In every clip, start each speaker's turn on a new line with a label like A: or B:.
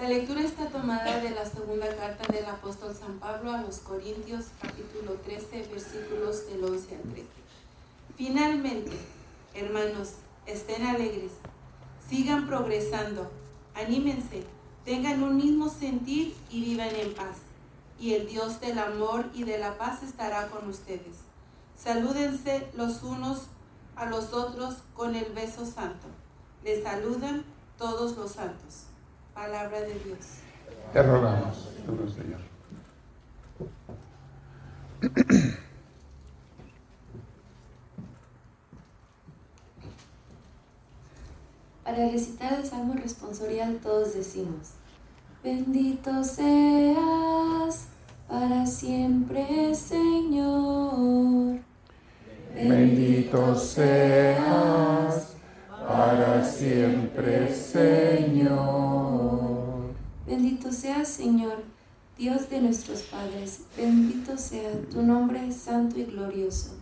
A: La lectura está tomada de la segunda carta del apóstol San Pablo a los Corintios, capítulo 13, versículos del 11 al 13. Finalmente, hermanos, estén alegres, sigan progresando, anímense, tengan un mismo sentir y vivan en paz. Y el Dios del amor y de la paz estará con ustedes. Salúdense los unos a los otros con el beso santo. Les saludan todos los santos. Palabra de Dios.
B: Te rogamos, Señor.
C: Para recitar el Salmo responsorial todos decimos, Bendito seas para siempre, Señor.
B: Bendito seas para siempre, Señor.
C: Bendito seas, Señor, Dios de nuestros padres. Bendito sea tu nombre santo y glorioso.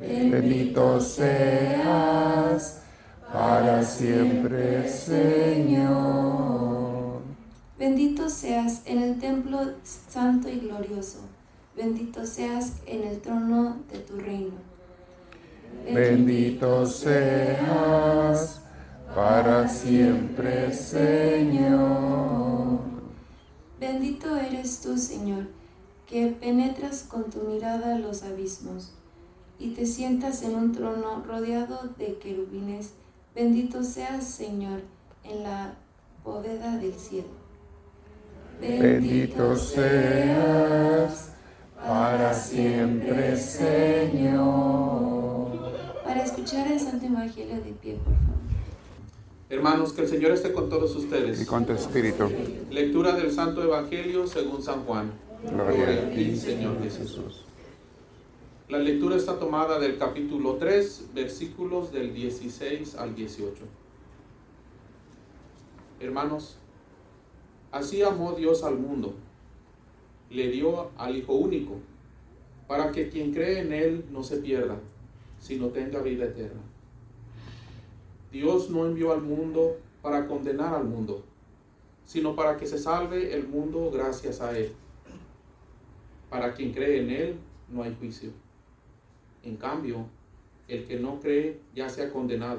B: Bendito seas para siempre, Señor.
C: Bendito seas en el templo santo y glorioso. Bendito seas en el trono de tu reino.
B: Bendito seas para siempre, Señor.
C: Bendito eres tú, Señor, que penetras con tu mirada los abismos y te sientas en un trono rodeado de querubines Bendito seas, Señor, en la bóveda del cielo.
B: Bendito seas para siempre, Señor.
C: Para escuchar el Santo Evangelio de pie, por favor.
D: Hermanos, que el Señor esté con todos ustedes.
B: Y con tu espíritu.
D: Lectura del Santo Evangelio según San Juan.
B: Gloria a ti,
D: Señor Jesús. La lectura está tomada del capítulo 3, versículos del 16 al 18. Hermanos, así amó Dios al mundo, le dio al Hijo único, para que quien cree en Él no se pierda, sino tenga vida eterna. Dios no envió al mundo para condenar al mundo, sino para que se salve el mundo gracias a Él. Para quien cree en Él no hay juicio en cambio, el que no cree ya se ha condenado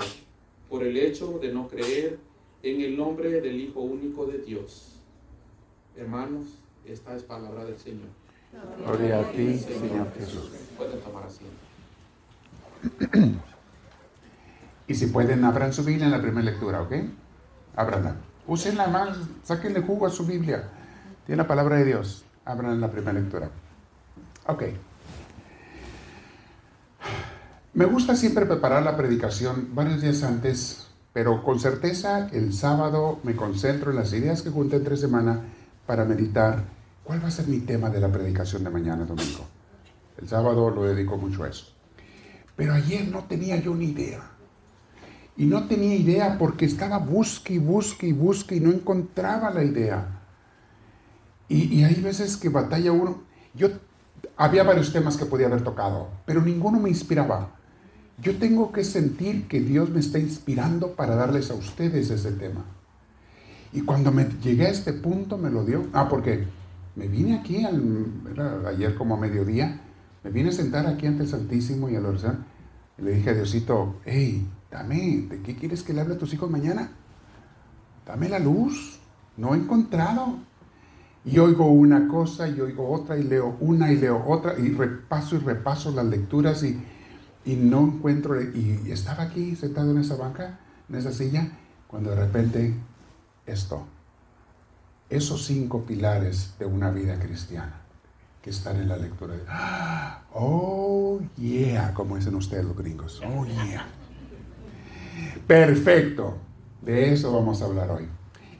D: por el hecho de no creer en el nombre del Hijo único de Dios. Hermanos, esta es palabra del Señor.
B: Gloria a ti, Señor, Jesús.
D: Pueden tomar asiento.
B: Y si pueden, abran su Biblia en la primera lectura, ¿ok? Abranla. Úsenla más, sáquenle jugo a su Biblia. Tiene la palabra de Dios. Abran la primera lectura. Ok. Me gusta siempre preparar la predicación varios días antes, pero con certeza el sábado me concentro en las ideas que junté entre semana para meditar cuál va a ser mi tema de la predicación de mañana domingo. El sábado lo dedico mucho a eso. Pero ayer no tenía yo ni idea. Y no tenía idea porque estaba busque y busque y busque y no encontraba la idea. Y, hay veces que batalla uno. Yo había varios temas que podía haber tocado, pero ninguno me inspiraba. Yo tengo que sentir que Dios me está inspirando para darles a ustedes ese tema. Y cuando me llegué a este punto me lo dio. Ah, porque me vine aquí ayer como a mediodía, me vine a sentar aquí ante el Santísimo y a la oración. Y le dije a Diosito, hey, dame, ¿de qué quieres que le hable a tus hijos mañana? Dame la luz. No he encontrado. Y oigo una cosa y oigo otra y leo una y leo otra y repaso y repaso las lecturas y y no encuentro, y estaba aquí sentado en esa banca, en esa silla, cuando de repente esto, esos cinco pilares de una vida cristiana que están en la lectura. De, oh, yeah, como dicen ustedes los gringos. Oh, yeah. Perfecto. De eso vamos a hablar hoy.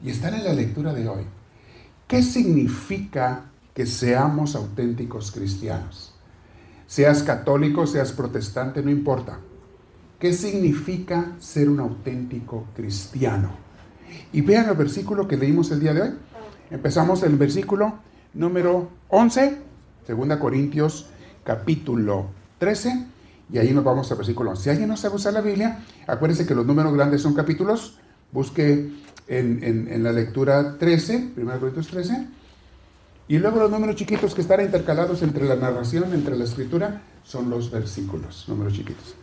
B: Y están en la lectura de hoy. ¿Qué significa que seamos auténticos cristianos? Seas católico, seas protestante, no importa. ¿Qué significa ser un auténtico cristiano? Y vean el versículo que leímos el día de hoy. Empezamos el versículo número 11, 2 Corintios capítulo 13, y ahí nos vamos al versículo 11. Si alguien no sabe usar la Biblia, acuérdense que los números grandes son capítulos. Busque en, la lectura 13, 1 Corintios 13, y luego los números chiquitos que están intercalados entre la narración, entre la escritura, son los versículos, números chiquitos.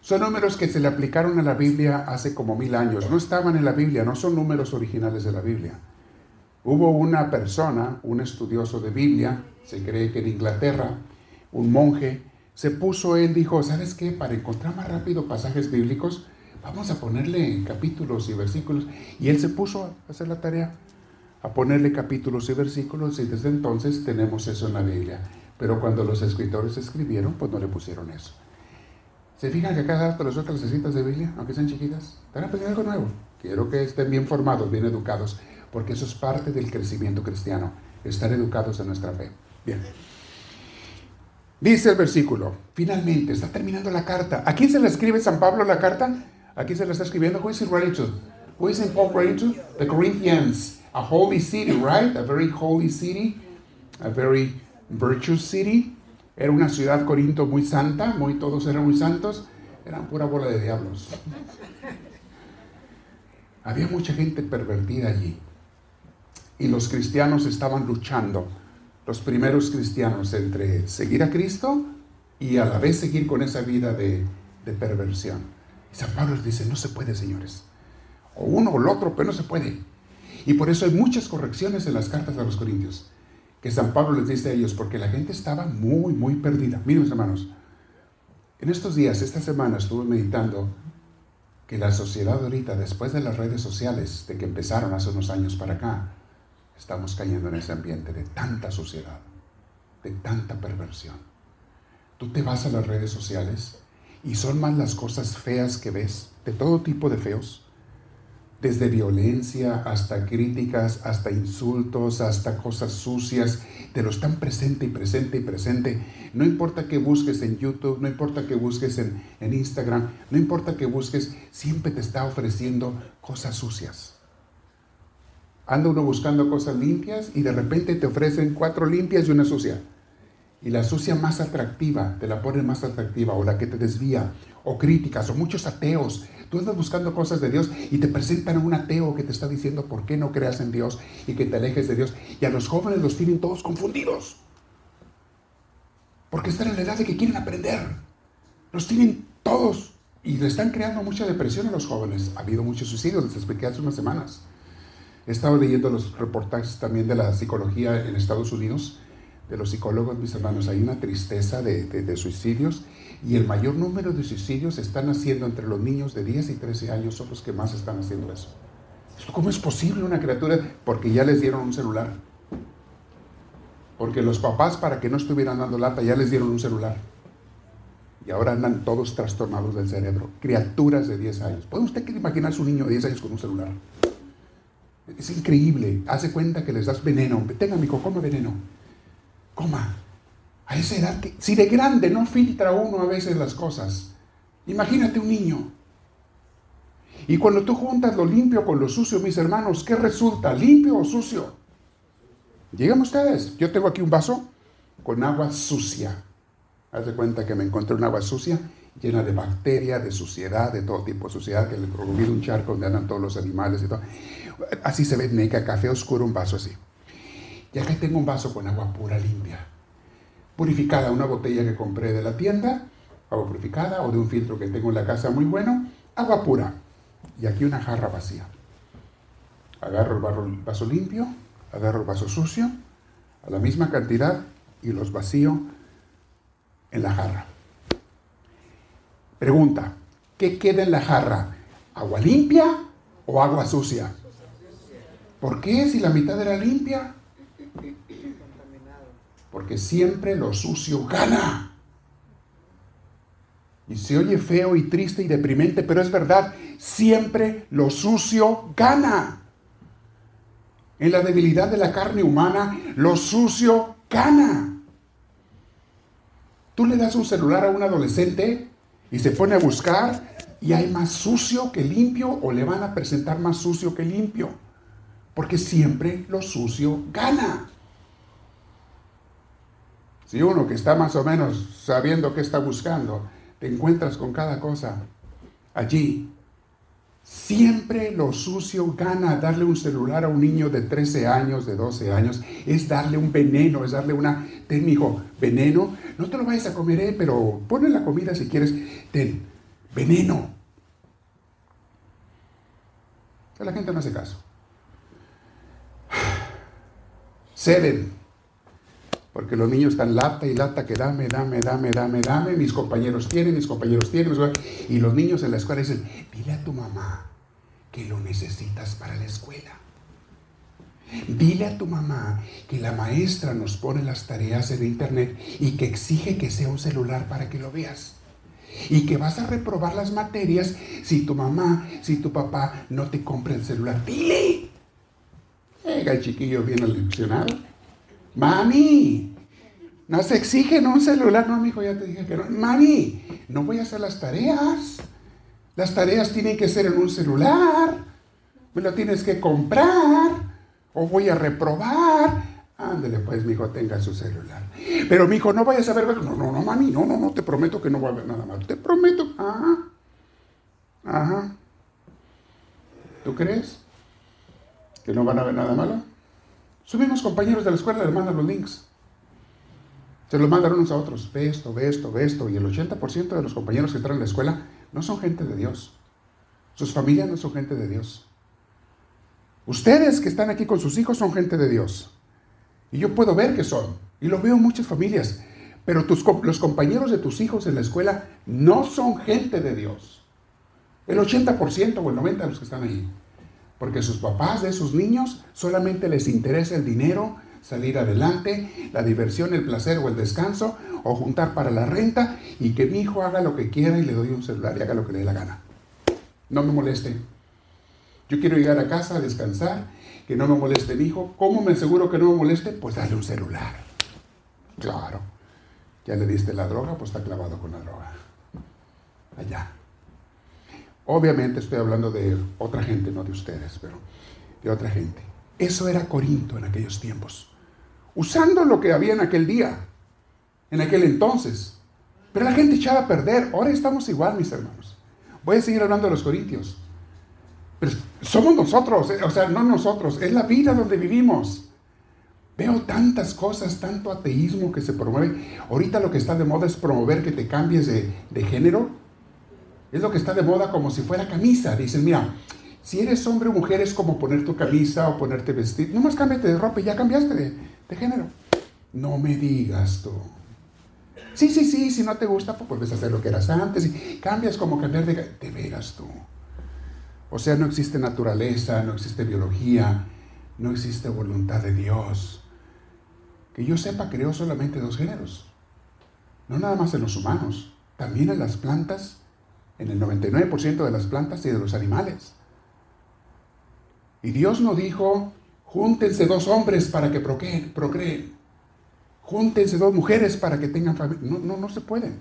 B: Son números que se le aplicaron a la Biblia hace como mil años. No estaban en la Biblia, no son números originales de la Biblia. Hubo una persona, un estudioso de Biblia, se cree que en Inglaterra, un monje, se puso, él dijo, ¿sabes qué? Para encontrar más rápido pasajes bíblicos, vamos a ponerle capítulos y versículos. Y él se puso a hacer la tarea, a ponerle capítulos y versículos, y desde entonces tenemos eso en la Biblia. Pero cuando los escritores escribieron, pues no le pusieron eso. ¿Se fijan que cada rato les otras las citas de Biblia, aunque sean chiquitas? Están aprendiendo algo nuevo. Quiero que estén bien formados, bien educados, porque eso es parte del crecimiento cristiano, estar educados en nuestra fe. Dice el versículo, finalmente, está terminando la carta. ¿A quién se le escribe San Pablo la carta? Aquí se le está escribiendo. Who is it writing to? Who is Paul writing? The Corinthians. A holy city, right? A very holy city. A very virtuous city. Era una ciudad Corinto muy santa, muy todos eran muy santos. Eran pura bola de diablos. Había mucha gente pervertida allí. Y los cristianos estaban luchando, los primeros cristianos, entre seguir a Cristo y a la vez seguir con esa vida de, de perversión. San Pablo les dice, no se puede, señores. O uno o el otro, pero no se puede. Y por eso hay muchas correcciones en las cartas a los Corintios. Que San Pablo les dice a ellos, porque la gente estaba muy, muy perdida. Miren, mis hermanos, en estos días, esta semana, estuve meditando que la sociedad ahorita, después de las redes sociales, de que empezaron hace unos años para acá, estamos cayendo en ese ambiente de tanta suciedad, de tanta perversión. Tú te vas a las redes sociales y son más las cosas feas que ves, de todo tipo de feos, desde violencia hasta críticas, hasta insultos, hasta cosas sucias, te lo están presente y presente y presente. No importa que busques en YouTube, no importa que busques en, en Instagram, no importa que busques, siempre te está ofreciendo cosas sucias. Anda uno buscando cosas limpias y de repente te ofrecen cuatro limpias y una sucia y la sucia más atractiva, te la ponen más atractiva, o la que te desvía, o críticas, o muchos ateos. Tú andas buscando cosas de Dios y te presentan a un ateo que te está diciendo por qué no creas en Dios y que te alejes de Dios. Y a los jóvenes los tienen todos confundidos. Porque están en la edad de que quieren aprender. Los tienen todos y le están creando mucha depresión a los jóvenes. Ha habido muchos suicidios, les expliqué hace unas semanas. He estado leyendo los reportajes también de la psicología en Estados Unidos de los psicólogos, mis hermanos, hay una tristeza de, suicidios y el mayor número de suicidios están haciendo entre los niños de 10 y 13 años, son los que más están haciendo eso. ¿Cómo es posible una criatura? Porque ya les dieron un celular. Porque los papás, para que no estuvieran dando lata, ya les dieron un celular. Y ahora andan todos trastornados del cerebro. Criaturas de 10 años. ¿Puede usted imaginar a un niño de 10 años con un celular? Es increíble. Hace cuenta que les das veneno. Tenga, mi come veneno coma, a esa edad si de grande no filtra uno a veces las cosas, imagínate un niño. Y cuando tú juntas lo limpio con lo sucio, mis hermanos, ¿qué resulta? ¿Limpio o sucio? Llegan ustedes. Yo tengo aquí un vaso con agua sucia. Haz de cuenta que me encontré un agua sucia llena de bacterias, de suciedad, de todo tipo de suciedad, que le provoqué un charco donde andan todos los animales y todo. Así se ve neca, café oscuro, un vaso así. Y acá tengo un vaso con agua pura limpia. Purificada, una botella que compré de la tienda, agua purificada, o de un filtro que tengo en la casa muy bueno, agua pura. Y aquí una jarra vacía. Agarro el vaso limpio, agarro el vaso sucio, a la misma cantidad, y los vacío en la jarra. Pregunta, ¿qué queda en la jarra? ¿Agua limpia o agua sucia? ¿Por qué si la mitad era limpia? Porque siempre lo sucio gana. Y se oye feo y triste y deprimente, pero es verdad, siempre lo sucio gana. En la debilidad de la carne humana, lo sucio gana. Tú le das un celular a un adolescente y se pone a buscar y hay más sucio que limpio o le van a presentar más sucio que limpio. Porque siempre lo sucio gana. Si uno que está más o menos sabiendo qué está buscando, te encuentras con cada cosa allí, Siempre lo sucio gana darle un celular a un niño de 13 años, de 12 años, es darle un veneno, es darle una, ten hijo, veneno, no te lo vayas a comer, eh, pero ponle la comida si quieres, ten, veneno. La gente no hace caso. Porque los niños están lata y lata que dame, dame, dame, dame, dame, mis compañeros tienen, mis compañeros tienen, y los niños en la escuela dicen, dile a tu mamá que lo necesitas para la escuela. Dile a tu mamá que la maestra nos pone las tareas en internet y que exige que sea un celular para que lo veas. Y que vas a reprobar las materias si tu mamá, si tu papá no te compra el celular. Dile. Llega el chiquillo bien aleccionado. Mami, no se exigen un celular. No, mi hijo, ya te dije que no. Mami, no voy a hacer las tareas. Las tareas tienen que ser en un celular. Me lo tienes que comprar. O voy a reprobar. Ándele, pues, mi hijo, tenga su celular. Pero, mi hijo, no vayas a ver. No, no, no, mami, no, no, no, te prometo que no va a haber nada malo. Te prometo. Ajá. Ajá. ¿Tú crees que no van a ver nada malo? Sus mismos compañeros de la escuela le mandan los links. Se los mandan unos a otros. Ve esto, ve esto, ve esto. Y el 80% de los compañeros que están en la escuela no son gente de Dios. Sus familias no son gente de Dios. Ustedes que están aquí con sus hijos son gente de Dios. Y yo puedo ver que son. Y lo veo en muchas familias. Pero los compañeros de tus hijos en la escuela no son gente de Dios. El 80% o el 90% de los que están ahí. Porque sus papás de esos niños solamente les interesa el dinero, salir adelante, la diversión, el placer o el descanso, o juntar para la renta y que mi hijo haga lo que quiera y le doy un celular y haga lo que le dé la gana. No me moleste. Yo quiero llegar a casa a descansar, que no me moleste mi hijo. ¿Cómo me aseguro que no me moleste? Pues darle un celular. Claro. Ya le diste la droga, pues está clavado con la droga. Allá. Obviamente estoy hablando de otra gente, no de ustedes, pero de otra gente. Eso era Corinto en aquellos tiempos. Usando lo que había en aquel día, en aquel entonces. Pero la gente echaba a perder. Ahora estamos igual, mis hermanos. Voy a seguir hablando de los corintios. Pero somos nosotros, eh, o sea, no nosotros, es la vida donde vivimos. Veo tantas cosas, tanto ateísmo que se promueve. Ahorita lo que está de moda es promover que te cambies de, de género. Es lo que está de moda como si fuera camisa. Dicen, mira, si eres hombre o mujer es como poner tu camisa o ponerte vestido. Nomás cámbiate de ropa y ya cambiaste de, género. No me digas tú. Sí, sí, sí, si no te gusta, pues puedes hacer lo que eras antes y cambias como cambiar de... Te veras tú. O sea, no existe naturaleza, no existe biología, no existe voluntad de Dios. Que yo sepa, creó solamente dos géneros. No nada más en los humanos, también en las plantas en el 99% de las plantas y de los animales. Y Dios no dijo, júntense dos hombres para que procreen, procreen. Júntense dos mujeres para que tengan familia. No, no, no se puede.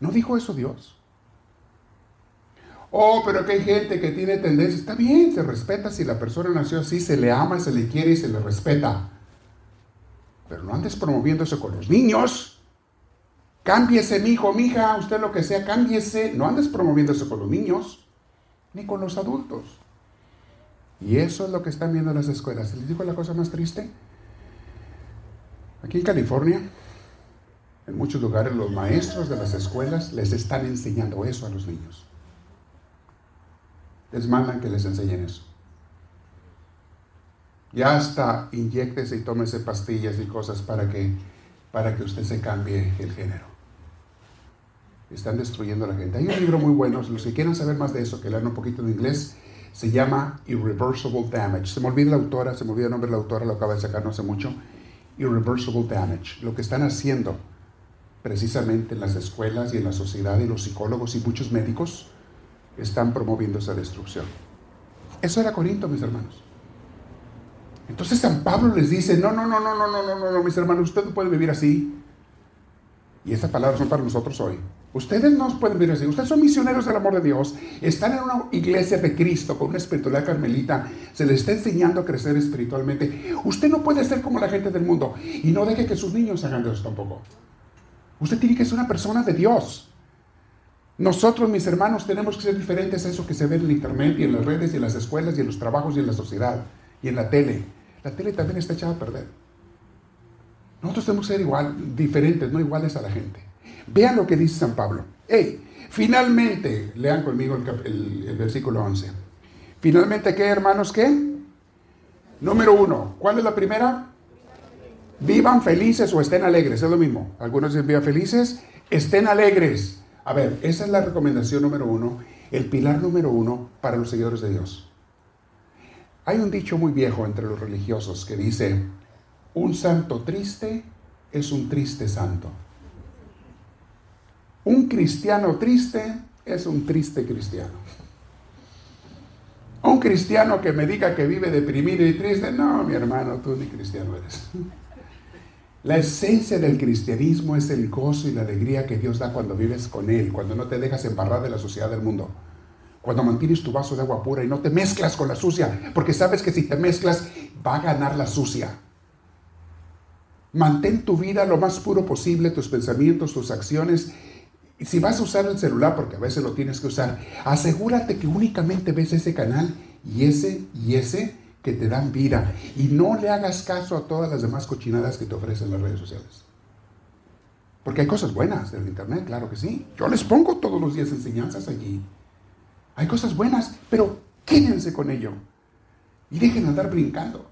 B: No dijo eso Dios. Oh, pero que hay gente que tiene tendencia. Está bien, se respeta si la persona nació así, se le ama, se le quiere y se le respeta. Pero no andes promoviendo eso con los niños. Cámbiese, mi hijo, mi hija, usted lo que sea, cámbiese. No andes promoviéndose con los niños, ni con los adultos. Y eso es lo que están viendo las escuelas. ¿Les digo la cosa más triste? Aquí en California, en muchos lugares, los maestros de las escuelas les están enseñando eso a los niños. Les mandan que les enseñen eso. Ya hasta inyectese y tómese pastillas y cosas para que, para que usted se cambie el género. Están destruyendo a la gente. Hay un libro muy bueno, los que quieran saber más de eso, que lean un poquito de inglés, se llama Irreversible Damage. Se me olvida la autora, se me olvida el nombre de la autora, lo acaba de sacar no hace mucho. Irreversible Damage. Lo que están haciendo precisamente en las escuelas y en la sociedad y los psicólogos y muchos médicos están promoviendo esa destrucción. Eso era Corinto, mis hermanos. Entonces San Pablo les dice, no, no, no, no, no, no, no, no, mis hermanos, usted no puede vivir así. Y estas palabras son para nosotros hoy. Ustedes no pueden vivir así. Ustedes son misioneros del amor de Dios. Están en una iglesia de Cristo con una espiritualidad carmelita. Se les está enseñando a crecer espiritualmente. Usted no puede ser como la gente del mundo. Y no deje que sus niños hagan de eso tampoco. Usted tiene que ser una persona de Dios. Nosotros, mis hermanos, tenemos que ser diferentes a eso que se ve en internet y en las redes y en las escuelas y en los trabajos y en la sociedad y en la tele. La tele también está echada a perder. Nosotros tenemos que ser igual, diferentes, no iguales a la gente. Vean lo que dice San Pablo. Hey, finalmente, lean conmigo el, el versículo 11. Finalmente, ¿qué hermanos qué? Número uno, ¿cuál es la primera? Vivan felices o estén alegres, es lo mismo. Algunos dicen vivan felices, estén alegres. A ver, esa es la recomendación número uno, el pilar número uno para los seguidores de Dios. Hay un dicho muy viejo entre los religiosos que dice, un santo triste es un triste santo. Un cristiano triste es un triste cristiano. Un cristiano que me diga que vive deprimido y triste, no, mi hermano, tú ni cristiano eres. La esencia del cristianismo es el gozo y la alegría que Dios da cuando vives con Él, cuando no te dejas embarrar de la sociedad del mundo, cuando mantienes tu vaso de agua pura y no te mezclas con la sucia, porque sabes que si te mezclas va a ganar la sucia. Mantén tu vida lo más puro posible, tus pensamientos, tus acciones. Si vas a usar el celular, porque a veces lo tienes que usar, asegúrate que únicamente ves ese canal y ese y ese que te dan vida. Y no le hagas caso a todas las demás cochinadas que te ofrecen las redes sociales. Porque hay cosas buenas del Internet, claro que sí. Yo les pongo todos los días enseñanzas allí. Hay cosas buenas, pero quédense con ello. Y dejen de andar brincando.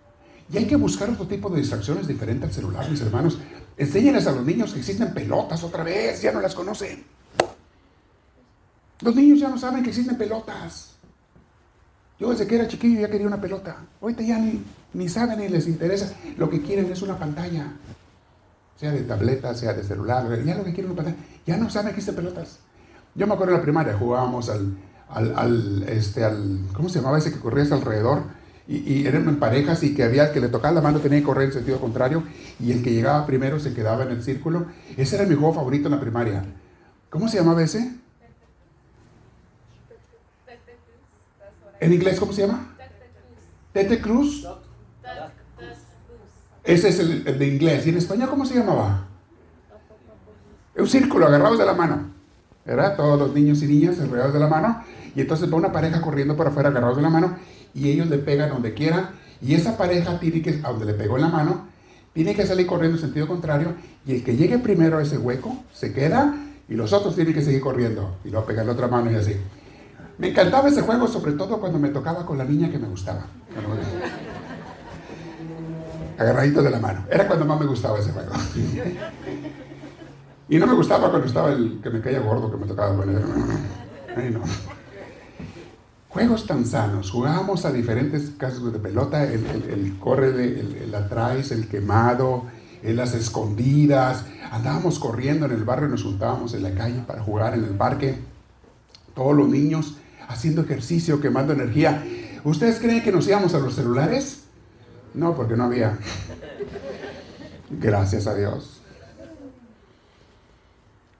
B: Y hay que buscar otro tipo de distracciones diferentes al celular, mis hermanos. Enséñenles a los niños que existen pelotas otra vez, ya no las conocen. Los niños ya no saben que existen pelotas. Yo desde que era chiquillo ya quería una pelota. Ahorita ya ni, ni saben ni les interesa. Lo que quieren es una pantalla. Sea de tableta, sea de celular. Ya lo que quieren es una pantalla. Ya no saben que existen pelotas. Yo me acuerdo en la primaria, jugábamos al, al, este, al, ¿cómo se llamaba ese que corrías alrededor? Y, y, eran en parejas y que había que le tocaba la mano tenía que correr en sentido contrario y el que llegaba primero se quedaba en el círculo. Ese era mi juego favorito en la primaria. ¿Cómo se llamaba ese? ¿En inglés cómo se llama? Tete Cruz. Ese es el, de inglés. ¿Y en español cómo se llamaba? Un círculo, agarrados de la mano. ¿Verdad? Todos los niños y niñas agarrados de la mano. Y entonces va una pareja corriendo por afuera agarrados de la mano y ellos le pegan donde quieran. Y esa pareja tiene que, a donde le pegó en la mano, tiene que salir corriendo en sentido contrario. Y el que llegue primero a ese hueco se queda y los otros tienen que seguir corriendo. Y luego pegar la otra mano y así. Me encantaba ese juego, sobre todo cuando me tocaba con la niña que me gustaba. Agarradito de la mano. Era cuando más me gustaba ese juego. Y no me gustaba cuando estaba el que me caía gordo, que me tocaba con. Ay, no. Juegos tan sanos. Jugábamos a diferentes casos de pelota, el, el, corre, el, el atrás, el quemado, en las escondidas. Andábamos corriendo en el barrio, nos juntábamos en la calle para jugar en el parque. Todos los niños haciendo ejercicio, quemando energía. ¿Ustedes creen que nos íbamos a los celulares? No, porque no había. Gracias a Dios.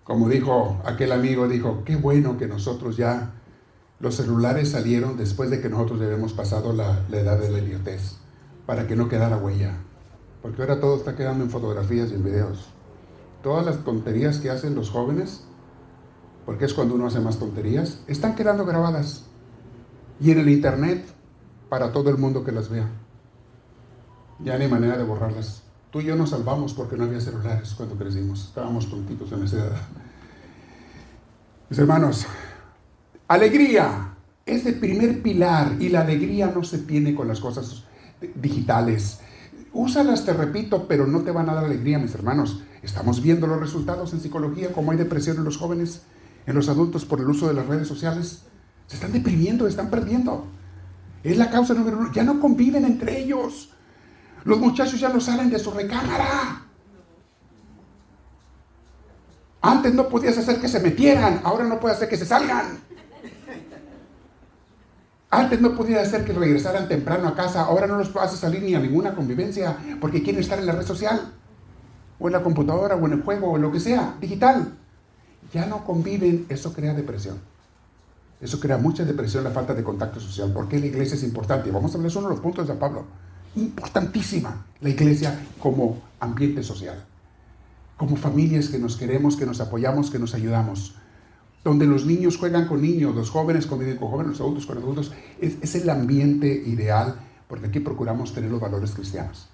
B: Como dijo aquel amigo, dijo, qué bueno que nosotros ya, los celulares salieron después de que nosotros habíamos pasado la, la edad de la idiotez, para que no quedara huella. Porque ahora todo está quedando en fotografías y en videos. Todas las tonterías que hacen los jóvenes porque es cuando uno hace más tonterías, están quedando grabadas. Y en el internet, para todo el mundo que las vea. Ya no hay manera de borrarlas. Tú y yo nos salvamos porque no había celulares cuando crecimos. Estábamos tontitos en esa edad. Mis hermanos, alegría es el primer pilar y la alegría no se tiene con las cosas digitales. Úsalas, te repito, pero no te van a dar alegría, mis hermanos. Estamos viendo los resultados en psicología, como hay depresión en los jóvenes en los adultos por el uso de las redes sociales. Se están deprimiendo, se están perdiendo. Es la causa número uno. Ya no conviven entre ellos. Los muchachos ya no salen de su recámara. Antes no podías hacer que se metieran, ahora no puedes hacer que se salgan. Antes no podías hacer que regresaran temprano a casa, ahora no los haces salir ni a ninguna convivencia porque quieren estar en la red social, o en la computadora, o en el juego, o lo que sea, digital ya no conviven, eso crea depresión. Eso crea mucha depresión, la falta de contacto social. ¿Por qué la iglesia es importante? Vamos a hablar de uno de los puntos de Pablo. Importantísima la iglesia como ambiente social. Como familias que nos queremos, que nos apoyamos, que nos ayudamos. Donde los niños juegan con niños, los jóvenes conviven con jóvenes, los adultos con adultos. Es, el ambiente ideal porque aquí procuramos tener los valores cristianos.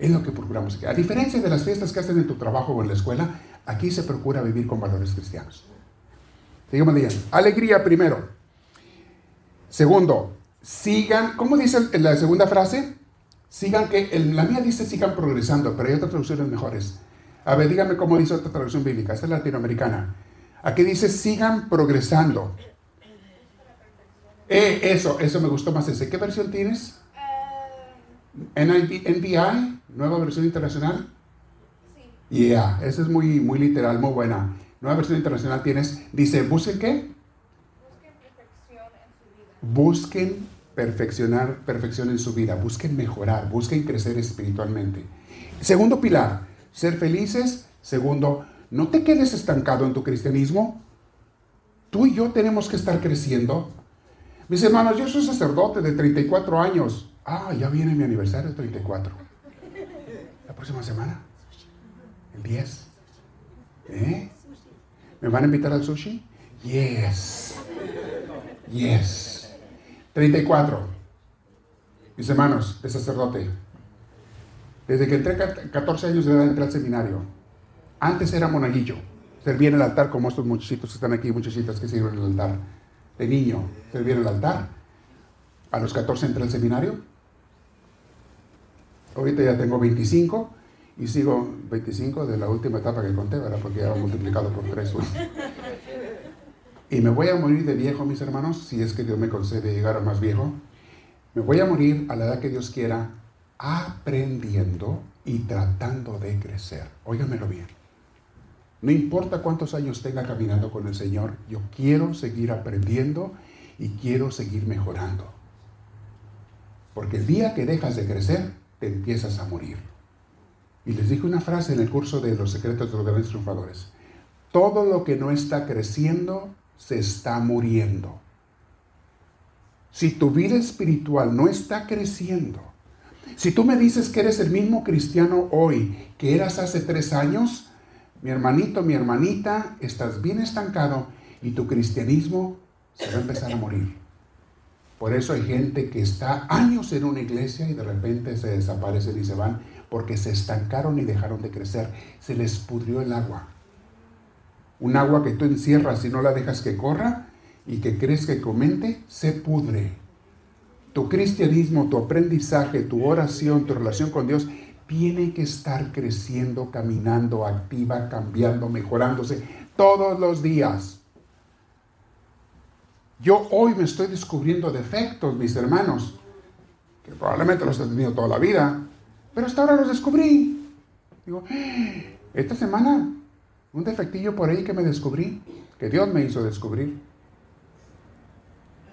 B: Es lo que procuramos. A diferencia de las fiestas que hacen en tu trabajo o en la escuela, aquí se procura vivir con valores cristianos. Sigamos leyendo. Alegría primero. Segundo, sigan, ¿cómo dice en la segunda frase? Sigan que, la mía dice sigan progresando, pero hay otras traducciones mejores. A ver, dígame cómo dice otra traducción bíblica. Esta es latinoamericana. Aquí dice sigan progresando. Eh, eso, eso me gustó más ese. ¿Qué versión tienes? NBI, nueva versión internacional. Sí. Yeah, esa es muy, muy literal, muy buena. Nueva versión internacional tienes, dice, ¿busquen qué? Busquen perfección en su vida. Busquen perfeccionar, perfección en su vida, busquen mejorar, busquen crecer espiritualmente. Segundo pilar, ser felices. Segundo, no te quedes estancado en tu cristianismo. Tú y yo tenemos que estar creciendo. Mis hermanos, yo soy sacerdote de 34 años. Ah, ya viene mi aniversario de 34. La próxima semana. El 10. ¿Eh? ¿Me van a invitar al sushi? Yes. Yes. 34. Mis hermanos, de sacerdote. Desde que entré 14 años de edad entré al seminario. Antes era monaguillo. Servía en el altar como estos muchachitos que están aquí, muchachitas que sirven en el altar. De niño, servía en el altar. A los 14 entré al seminario. Ahorita ya tengo 25 y sigo 25 de la última etapa que conté, ¿verdad? Porque ya he multiplicado por 3. Y me voy a morir de viejo, mis hermanos, si es que Dios me concede llegar a más viejo. Me voy a morir a la edad que Dios quiera, aprendiendo y tratando de crecer. Óigamelo bien. No importa cuántos años tenga caminando con el Señor, yo quiero seguir aprendiendo y quiero seguir mejorando. Porque el día que dejas de crecer, te empiezas a morir. Y les dije una frase en el curso de los secretos de los grandes triunfadores. Todo lo que no está creciendo se está muriendo. Si tu vida espiritual no está creciendo, si tú me dices que eres el mismo cristiano hoy que eras hace tres años, mi hermanito, mi hermanita, estás bien estancado y tu cristianismo se va a empezar a morir. Por eso hay gente que está años en una iglesia y de repente se desaparecen y se van porque se estancaron y dejaron de crecer. Se les pudrió el agua. Un agua que tú encierras y no la dejas que corra y que crees que comente, se pudre. Tu cristianismo, tu aprendizaje, tu oración, tu relación con Dios tiene que estar creciendo, caminando, activa, cambiando, mejorándose todos los días. Yo hoy me estoy descubriendo defectos, mis hermanos, que probablemente los he tenido toda la vida, pero hasta ahora los descubrí. Digo, esta semana, un defectillo por ahí que me descubrí, que Dios me hizo descubrir.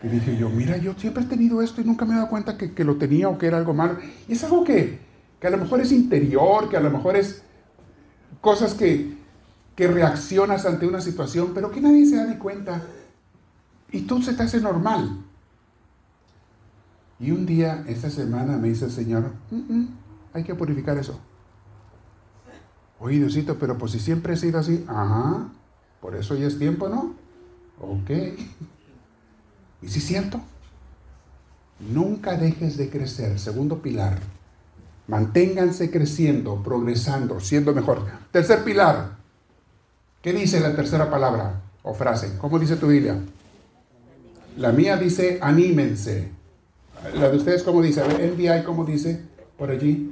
B: Y dije yo, mira, yo siempre he tenido esto y nunca me he dado cuenta que, lo tenía o que era algo malo. Y es algo que, que, a lo mejor es interior, que a lo mejor es cosas que, que reaccionas ante una situación, pero que nadie se da ni cuenta. Y tú se te hace normal. Y un día, esta semana, me dice el Señor, hay que purificar eso. Oye, Diosito, pero pues si siempre he sido así, ajá, por eso ya es tiempo, ¿no? Ok. ¿Y si es cierto? Nunca dejes de crecer. Segundo pilar. Manténganse creciendo, progresando, siendo mejor. Tercer pilar. ¿Qué dice la tercera palabra o frase? ¿Cómo dice tu Biblia? La mía dice anímense. La de ustedes, ¿cómo dice? A ver, NBI, ¿cómo dice por allí?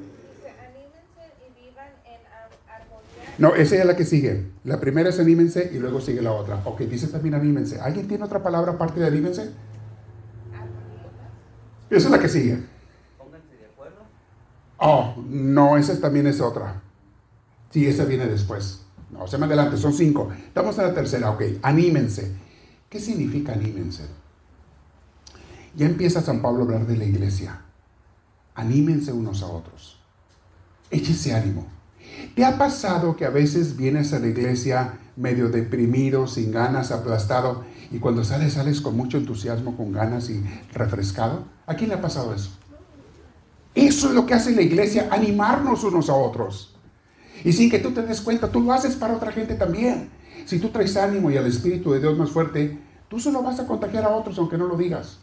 B: No, esa es la que sigue. La primera es anímense y luego sigue la otra. Ok, dice también anímense. ¿Alguien tiene otra palabra aparte de anímense? Esa es la que sigue. Oh, no, esa también es otra. Sí, esa viene después. No, se me adelante, son cinco. Estamos en la tercera, ok. Anímense. ¿Qué significa anímense? Ya empieza San Pablo a hablar de la iglesia. Anímense unos a otros. Échese ánimo. ¿Te ha pasado que a veces vienes a la iglesia medio deprimido, sin ganas, aplastado, y cuando sales, sales con mucho entusiasmo, con ganas y refrescado? ¿A quién le ha pasado eso? Eso es lo que hace la iglesia, animarnos unos a otros. Y sin que tú te des cuenta, tú lo haces para otra gente también. Si tú traes ánimo y al Espíritu de Dios más fuerte, tú solo vas a contagiar a otros aunque no lo digas.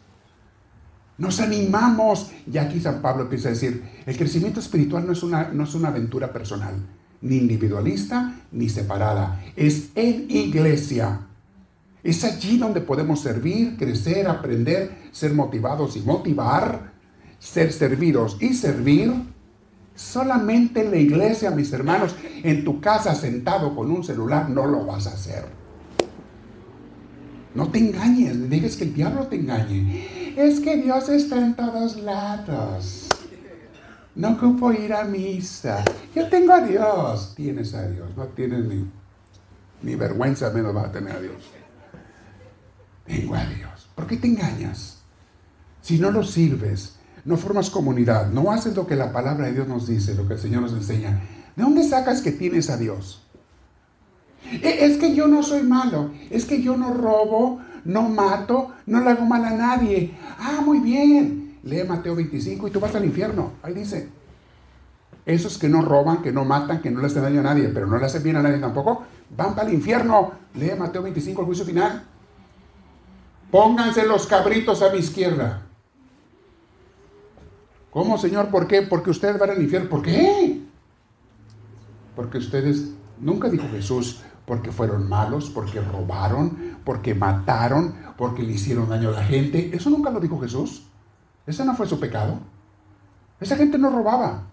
B: Nos animamos. Y aquí San Pablo empieza a decir, el crecimiento espiritual no es una, no es una aventura personal, ni individualista, ni separada. Es en iglesia. Es allí donde podemos servir, crecer, aprender, ser motivados y motivar, ser servidos y servir. Solamente en la iglesia, mis hermanos, en tu casa sentado con un celular, no lo vas a hacer. No te engañes, dejes que el diablo te engañe. Es que Dios está en todos lados. No ocupo ir a misa. Yo tengo a Dios. Tienes a Dios. No tienes ni, ni vergüenza, menos vas a tener a Dios. Tengo a Dios. ¿Por qué te engañas? Si no lo sirves, no formas comunidad, no haces lo que la palabra de Dios nos dice, lo que el Señor nos enseña. ¿De dónde sacas que tienes a Dios? E, es que yo no soy malo, es que yo no robo, no mato, no le hago mal a nadie. Ah, muy bien. Lee Mateo 25 y tú vas al infierno. Ahí dice. Esos que no roban, que no matan, que no le hacen daño a nadie, pero no le hacen bien a nadie tampoco, van para el infierno. Lee Mateo 25, el juicio final. Pónganse los cabritos a mi izquierda. ¿Cómo, Señor? ¿Por qué? Porque ustedes van al infierno. ¿Por qué? Porque ustedes, nunca dijo Jesús, porque fueron malos, porque robaron, porque mataron, porque le hicieron daño a la gente. Eso nunca lo dijo Jesús. Ese no fue su pecado. Esa gente no robaba,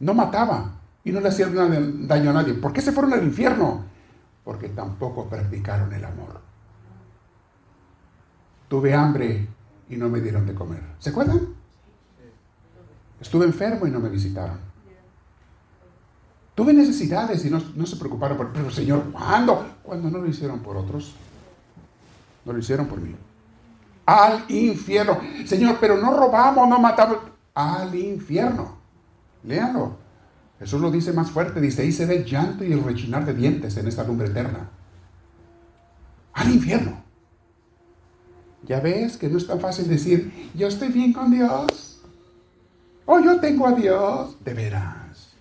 B: no mataba y no le hacían daño a nadie. ¿Por qué se fueron al infierno? Porque tampoco practicaron el amor. Tuve hambre y no me dieron de comer. ¿Se acuerdan? Estuve enfermo y no me visitaron. Tuve necesidades y no, se preocuparon por, pero Señor, ¿cuándo? Cuando no lo hicieron por otros. No lo hicieron por mí. Al infierno. Señor, pero no robamos, no matamos. Al infierno. Léanlo. Jesús lo dice más fuerte. Dice, ahí se ve llanto y el rechinar de dientes en esta lumbre eterna. Al infierno. Ya ves que no es tan fácil decir, yo estoy bien con Dios. O yo tengo a Dios. De veras.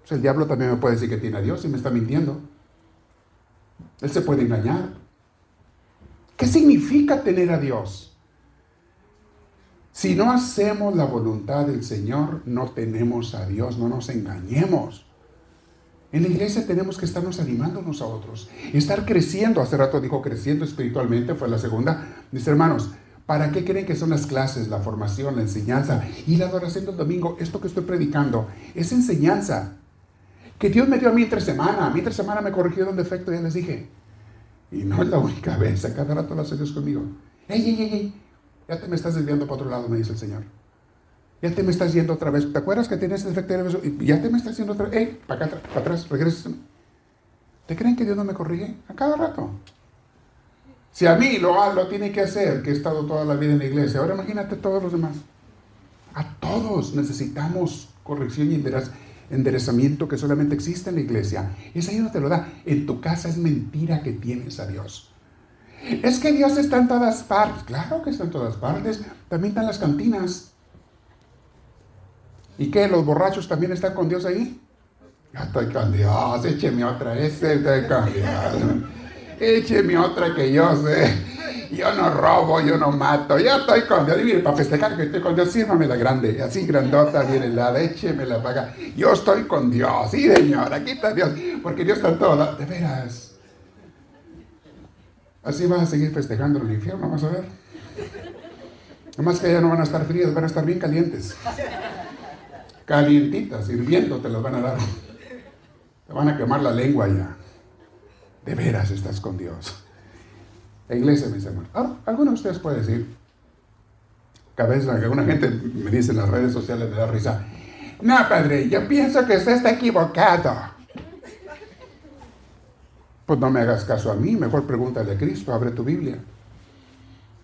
B: Pues el diablo también me puede decir que tiene a Dios y me está mintiendo. Él se puede engañar. ¿Qué significa tener a Dios? Si no hacemos la voluntad del Señor, no tenemos a Dios, no nos engañemos. En la iglesia tenemos que estarnos animándonos a otros, estar creciendo. Hace rato dijo creciendo espiritualmente, fue la segunda. Mis hermanos, ¿para qué creen que son las clases, la formación, la enseñanza y la adoración del domingo? Esto que estoy predicando es enseñanza. Que Dios me dio a mí entre semana. A mí entre semana me corrigió un defecto, ya les dije. Y no es la única vez, a cada rato lo hace Dios conmigo. ¡Ey, ey, ey! Ya te me estás desviando para otro lado, me dice el Señor. Ya te me estás yendo otra vez. ¿Te acuerdas que tienes defecto de Y ya te me estás yendo otra vez. ¡Ey! Para acá, para atrás, regresa. ¿Te creen que Dios no me corrige? A cada rato. Si a mí lo, lo tiene que hacer, que he estado toda la vida en la iglesia, ahora imagínate todos los demás. A todos necesitamos corrección y enderezamiento que solamente existe en la iglesia. Es ahí donde te lo da. En tu casa es mentira que tienes a Dios. Es que Dios está en todas partes. Claro que está en todas partes. También están las cantinas. ¿Y qué? ¿Los borrachos también están con Dios ahí? Ya estoy con Dios, écheme otra, ese estoy con Dios. Écheme otra que yo sé. Yo no robo, yo no mato, yo estoy con Dios. Y mire, para festejar que estoy con Dios, sírvame la grande, así grandota, bien helada, écheme la paga. Yo estoy con Dios, sí, señor, aquí está Dios, porque Dios está todo. De veras. Así vas a seguir festejando el infierno, vamos a ver. Nomás que ya no van a estar frías, van a estar bien calientes calientitas, hirviendo te las van a dar. Te van a quemar la lengua ya. De veras estás con Dios. La iglesia, mis hermanos. Ahora, alguno de ustedes puede decir, que alguna gente me dice en las redes sociales, me da risa. No, padre, yo pienso que usted está equivocado. Pues no me hagas caso a mí, mejor pregúntale a Cristo, abre tu Biblia.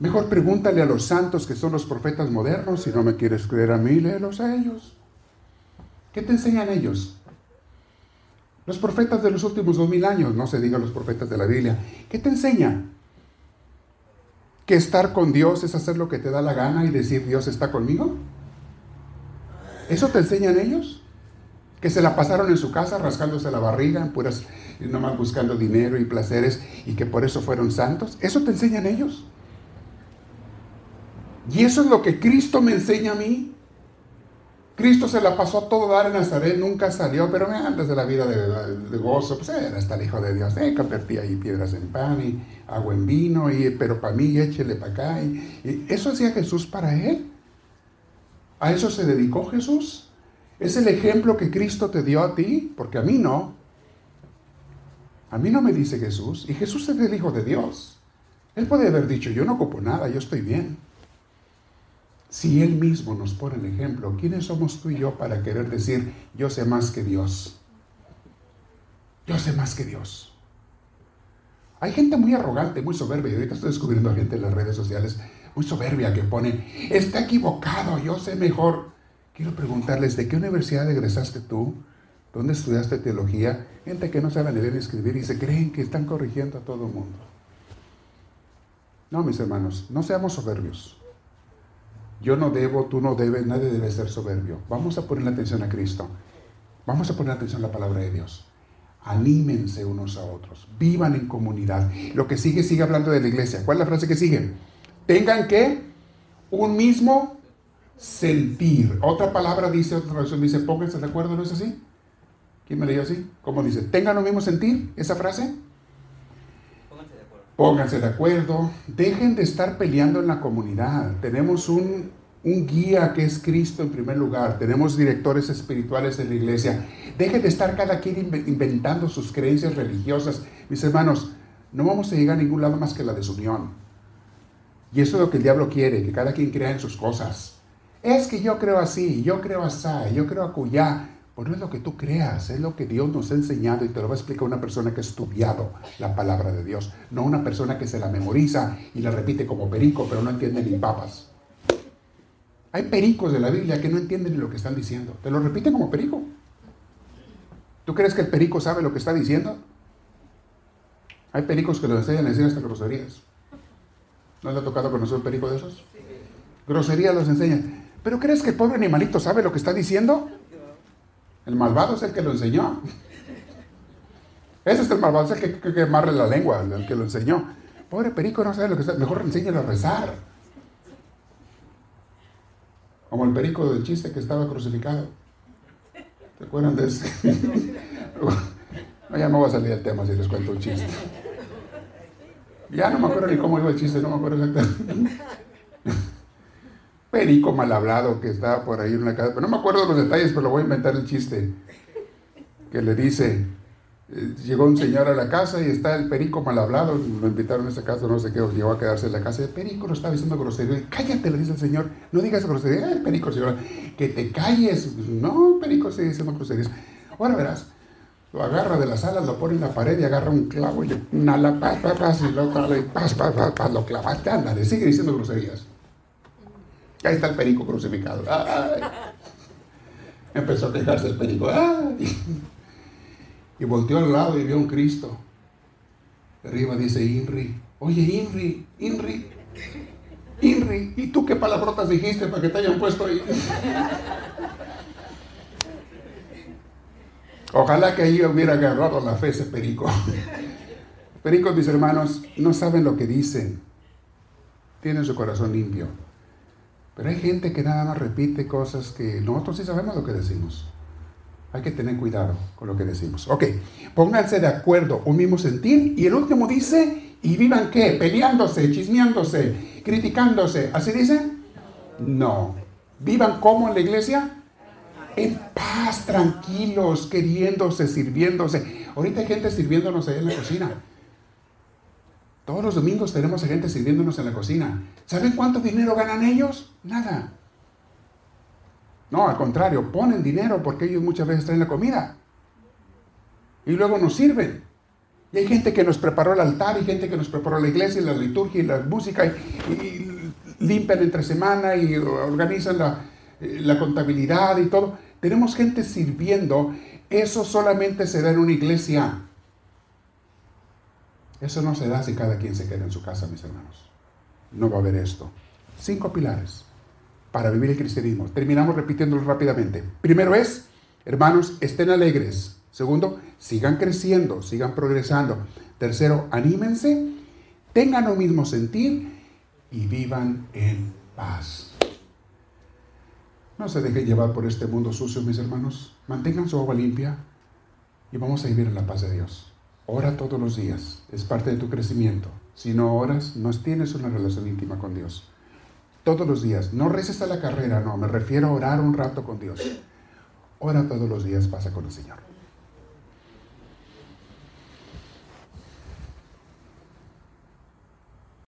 B: Mejor pregúntale a los santos que son los profetas modernos, si no me quieres creer a mí, léelos a ellos. ¿Qué te enseñan ellos? Los profetas de los últimos dos mil años, no se diga los profetas de la Biblia. ¿Qué te enseñan? ¿Que estar con Dios es hacer lo que te da la gana y decir Dios está conmigo? ¿Eso te enseñan ellos? ¿Que se la pasaron en su casa rascándose la barriga en puras nomás buscando dinero y placeres y que por eso fueron santos. Eso te enseñan ellos. Y eso es lo que Cristo me enseña a mí. Cristo se la pasó a todo dar en Nazaret, nunca salió, pero antes de la vida de, gozo, pues era hasta el Hijo de Dios, eh, convertía ahí piedras en pan y agua en vino, y, pero para mí échele para acá. eso hacía Jesús para él. ¿A eso se dedicó Jesús? ¿Es el ejemplo que Cristo te dio a ti? Porque a mí no. A mí no me dice Jesús. Y Jesús es el Hijo de Dios. Él puede haber dicho, yo no ocupo nada, yo estoy bien. Si Él mismo nos pone el ejemplo, ¿quiénes somos tú y yo para querer decir, yo sé más que Dios? Yo sé más que Dios. Hay gente muy arrogante, muy soberbia, y ahorita estoy descubriendo a gente en las redes sociales muy soberbia que pone, está equivocado, yo sé mejor. Quiero preguntarles, ¿de qué universidad egresaste tú? ¿Dónde estudiaste teología? Gente que no sabe leer ni escribir y se creen que están corrigiendo a todo el mundo. No, mis hermanos, no seamos soberbios. Yo no debo, tú no debes, nadie debe ser soberbio. Vamos a poner atención a Cristo. Vamos a poner atención a la palabra de Dios. Anímense unos a otros. Vivan en comunidad. Lo que sigue, sigue hablando de la iglesia. ¿Cuál es la frase que sigue? tengan que un mismo sentir. Otra palabra dice, otra traducción dice, pónganse de acuerdo, ¿no es así? ¿Quién me leyó así? ¿Cómo dice? ¿Tengan un mismo sentir? ¿Esa frase? Pónganse de acuerdo. Dejen de estar peleando en la comunidad. Tenemos un, un guía que es Cristo en primer lugar. Tenemos directores espirituales en la iglesia. Dejen de estar cada quien inventando sus creencias religiosas. Mis hermanos, no vamos a llegar a ningún lado más que la desunión. Y eso es lo que el diablo quiere, que cada quien crea en sus cosas. Es que yo creo así, yo creo así, yo creo acullá. Pues no es lo que tú creas, es lo que Dios nos ha enseñado y te lo va a explicar una persona que ha estudiado la palabra de Dios, no una persona que se la memoriza y la repite como perico, pero no entiende ni papas. Hay pericos de la Biblia que no entienden ni lo que están diciendo, te lo repiten como perico. ¿Tú crees que el perico sabe lo que está diciendo? Hay pericos que lo enseñan a decir hasta groserías. ¿No le ha tocado conocer un perico de esos? Grosería los enseña. ¿Pero crees que el pobre animalito sabe lo que está diciendo? El malvado es el que lo enseñó. Ese es el malvado, es el que, que, quemarle la lengua, el que lo enseñó. Pobre perico no sabe lo que está. Mejor enséñale a rezar. Como el perico del chiste que estaba crucificado. ¿Te acuerdan de ese? no, ya no voy a salir del tema si les cuento un chiste. Ya no me acuerdo ni cómo iba el chiste, no me acuerdo exactamente. Perico mal hablado que estaba por ahí en una casa, pero no me acuerdo los detalles, pero lo voy a inventar el chiste. Que le dice, eh, llegó un señor a la casa y está el perico mal hablado, lo invitaron a esa casa, no sé qué, llegó a quedarse en la casa. El perico no estaba diciendo grosería. Cállate, le dice el señor, no digas grosería. El perico, señor, que te calles. No, perico sigue diciendo groserías. Ahora verás, lo agarra de las alas, lo pone en la pared y agarra un clavo y una la paz, paz, paz, y lo clava y paz, paz, paz, paz, lo clavaste, ándale, sigue diciendo groserías. Ahí está el perico crucificado. Empezó a quejarse el perico. Y volteó al lado y vio un Cristo. Arriba dice Inri. Oye, Inri, Inri, Inri, ¿y tú qué palabrotas dijiste para que te hayan puesto ahí? Ojalá que ahí hubiera agarrado la fe ese perico. Pericos, mis hermanos, no saben lo que dicen. Tienen su corazón limpio. Pero hay gente que nada más repite cosas que nosotros sí sabemos lo que decimos. Hay que tener cuidado con lo que decimos. Ok, pónganse de acuerdo, un mismo sentir. Y el último dice, ¿y vivan qué? Peleándose, chismeándose, criticándose. ¿Así dice? No. ¿Vivan como en la iglesia? en paz, tranquilos, queriéndose, sirviéndose. Ahorita hay gente sirviéndonos ahí en la cocina. Todos los domingos tenemos a gente sirviéndonos en la cocina. ¿Saben cuánto dinero ganan ellos? Nada. No, al contrario, ponen dinero porque ellos muchas veces traen la comida. Y luego nos sirven. Y hay gente que nos preparó el altar, y gente que nos preparó la iglesia, y la liturgia, y la música, y, limpian entre semana, y organizan la, eh, la contabilidad y todo. Tenemos gente sirviendo. Eso solamente se da en una iglesia. Eso no se da si cada quien se queda en su casa, mis hermanos. No va a haber esto. Cinco pilares para vivir el cristianismo. Terminamos repitiéndolo rápidamente. Primero es, hermanos, estén alegres. Segundo, sigan creciendo, sigan progresando. Tercero, anímense, tengan un mismo sentir y vivan en paz. No se dejen llevar por este mundo sucio, mis hermanos. Mantengan su agua limpia y vamos a vivir en la paz de Dios. Ora todos los días, es parte de tu crecimiento. Si no oras, no tienes una relación íntima con Dios. Todos los días, no reces a la carrera, no, me refiero a orar un rato con Dios. Ora todos los días, pasa con el Señor.